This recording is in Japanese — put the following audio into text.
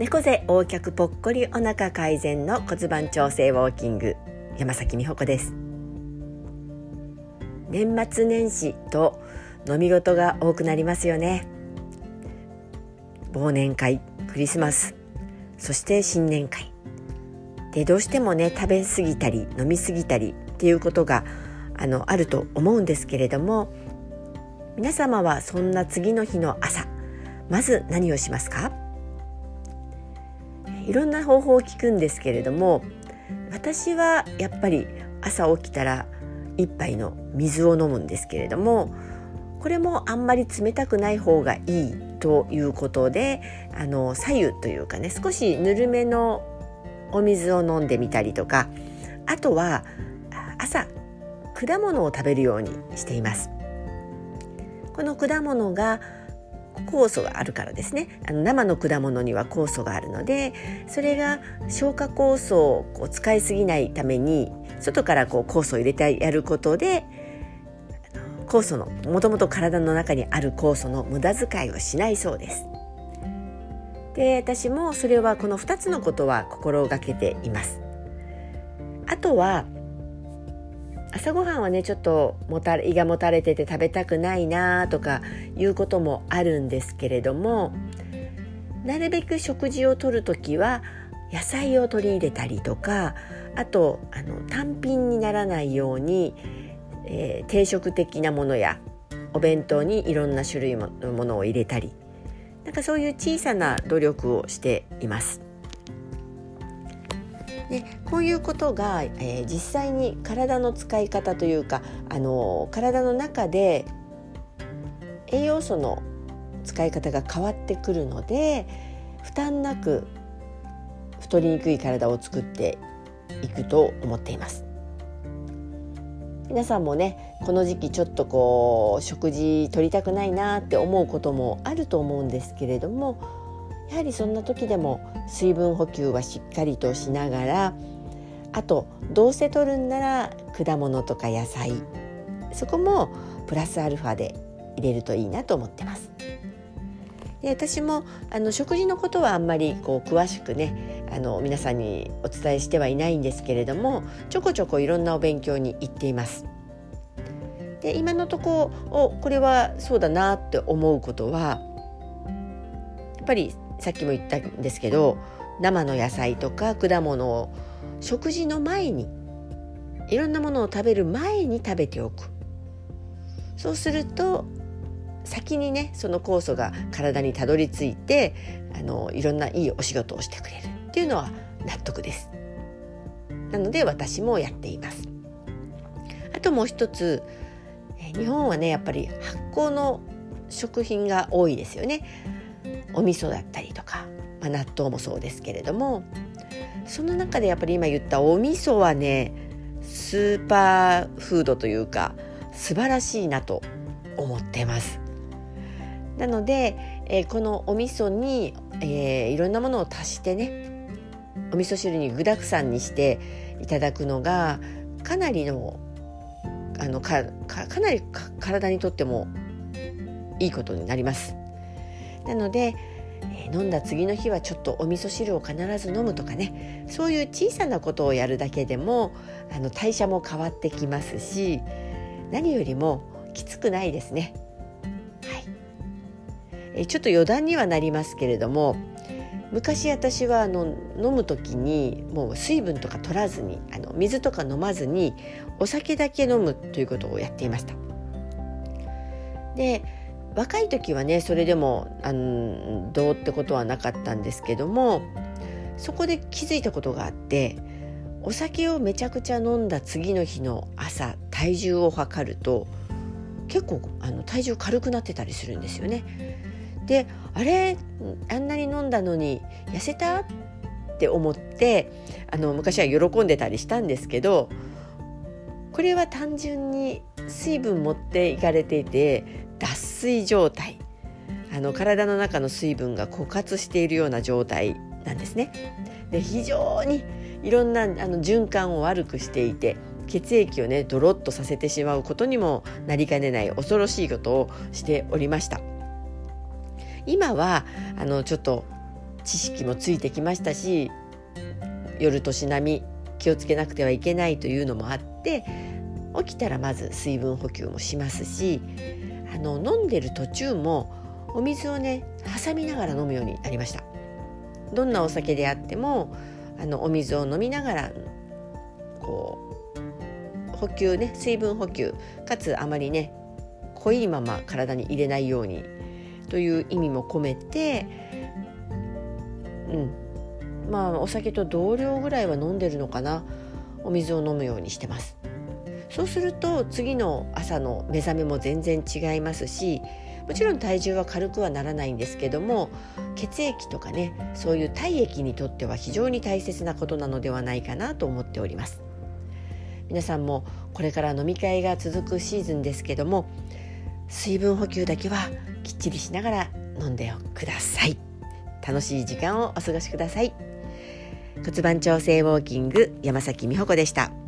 猫背横脚ぽっこりお腹改善の骨盤調整ウォーキング山崎美穂子です。年末年始と飲み事が多くなりますよね。忘年会クリスマスそして新年会。でどうしてもね食べ過ぎたり飲み過ぎたりっていうことがあのあると思うんですけれども皆様はそんな次の日の朝まず何をしますか？いろんな方法を聞くんですけれども私はやっぱり朝起きたら一杯の水を飲むんですけれどもこれもあんまり冷たくない方がいいということであの左右というかね少しぬるめのお水を飲んでみたりとかあとは朝果物を食べるようにしています。この果物が酵素があるからですねあの生の果物には酵素があるのでそれが消化酵素をこう使いすぎないために外からこう酵素を入れてやることで酵素のもともと体の中にある酵素の無駄遣いをしないそうです。で私もそれはこの2つのことは心がけています。あとは朝ごはんはねちょっともた胃がもたれてて食べたくないなとかいうこともあるんですけれどもなるべく食事をとる時は野菜を取り入れたりとかあとあの単品にならないように、えー、定食的なものやお弁当にいろんな種類のものを入れたりなんかそういう小さな努力をしています。でこういうことが、えー、実際に体の使い方というか、あの体の中で栄養素の使い方が変わってくるので負担なく太りにくい体を作っていくと思っています。皆さんもねこの時期ちょっとこう食事取りたくないなって思うこともあると思うんですけれどもやはりそんな時でも水分補給はしっかりとしながらあとどうせ取るんなら果物とか野菜そこもプラスアルファで入れるといいなと思ってます。で私もあの食事のことはあんまりこう詳しくねあの皆さんにお伝えしてはいないんですけれどもちょこちょこいろんなお勉強に行っています。で今のところこれはそうだなって思うことはやっぱりさっきも言ったんですけど生の野菜とか果物を食事の前にいろんなものを食べる前に食べておく。そうすると先にねその酵素が体にたどり着いてあのいろんないいお仕事をしてくれる。っていうのは納得です。なので私もやっています。あともう一つ日本はねやっぱり発酵の食品が多いですよね。お味噌だったり、まあ、納豆もそうですけれどもその中でやっぱり今言ったお味噌はねスーパーフードというか素晴らしいなと思ってます。なので、えー、このお味噌に、えー、いろんなものを足してねお味噌汁に具だくさんにしていただくのがかなりのあのかかなり体にとってもいいことになります。なので、えー、飲んだ次の日はちょっとお味噌汁を必ず飲むとかねそういう小さなことをやるだけでもあの代謝も変わってきますし何よりもきつくないですね。はい、えー、ちょっと余談にはなりますけれども昔私はあの飲む時にもう水分とか取らずにあの水とか飲まずにお酒だけ飲むということをやっていました。で若い時はねそれでもあのどうってことはなかったんですけどもそこで気づいたことがあってお酒をめちゃくちゃ飲んだ次の日の朝体重を測ると結構あの体重軽くなってたりするんですよね。であれあんなに飲んだのに痩せたって思ってあの昔は喜んでたりしたんですけどこれは単純に水分持っていかれていて脱水状態あの体の中の水分が枯渇しているような状態なんですね。で非常にいろんなあの循環を悪くしていて血液をねドロッとさせてしまうことにもなりかねない恐ろしいことをしておりました。今はあのちょっと知識もついてきましたし夜年並み気をつけなくてはいけないというのもあって起きたらまず水分補給もしますしあの飲んでる途中もお水をね挟みながら飲むようになりました。どんなお酒であってもあのお水を飲みながらこう補給ね水分補給かつあまりね濃いまま体に入れないようにという意味も込めてうん。まあお酒と同量ぐらいは飲んでるのかな。お水を飲むようにしてます。そうすると次の朝の目覚めも全然違いますしもちろん体重は軽くはならないんですけども血液とかねそういう体液にとっては非常に大切なことなのではないかなと思っております。皆さんもこれから飲み会が続くシーズンですけども水分補給だけはきっちりしながら飲んでください。楽しい時間をお過ごしください。骨盤調整ウォーキング山崎美穂子でした。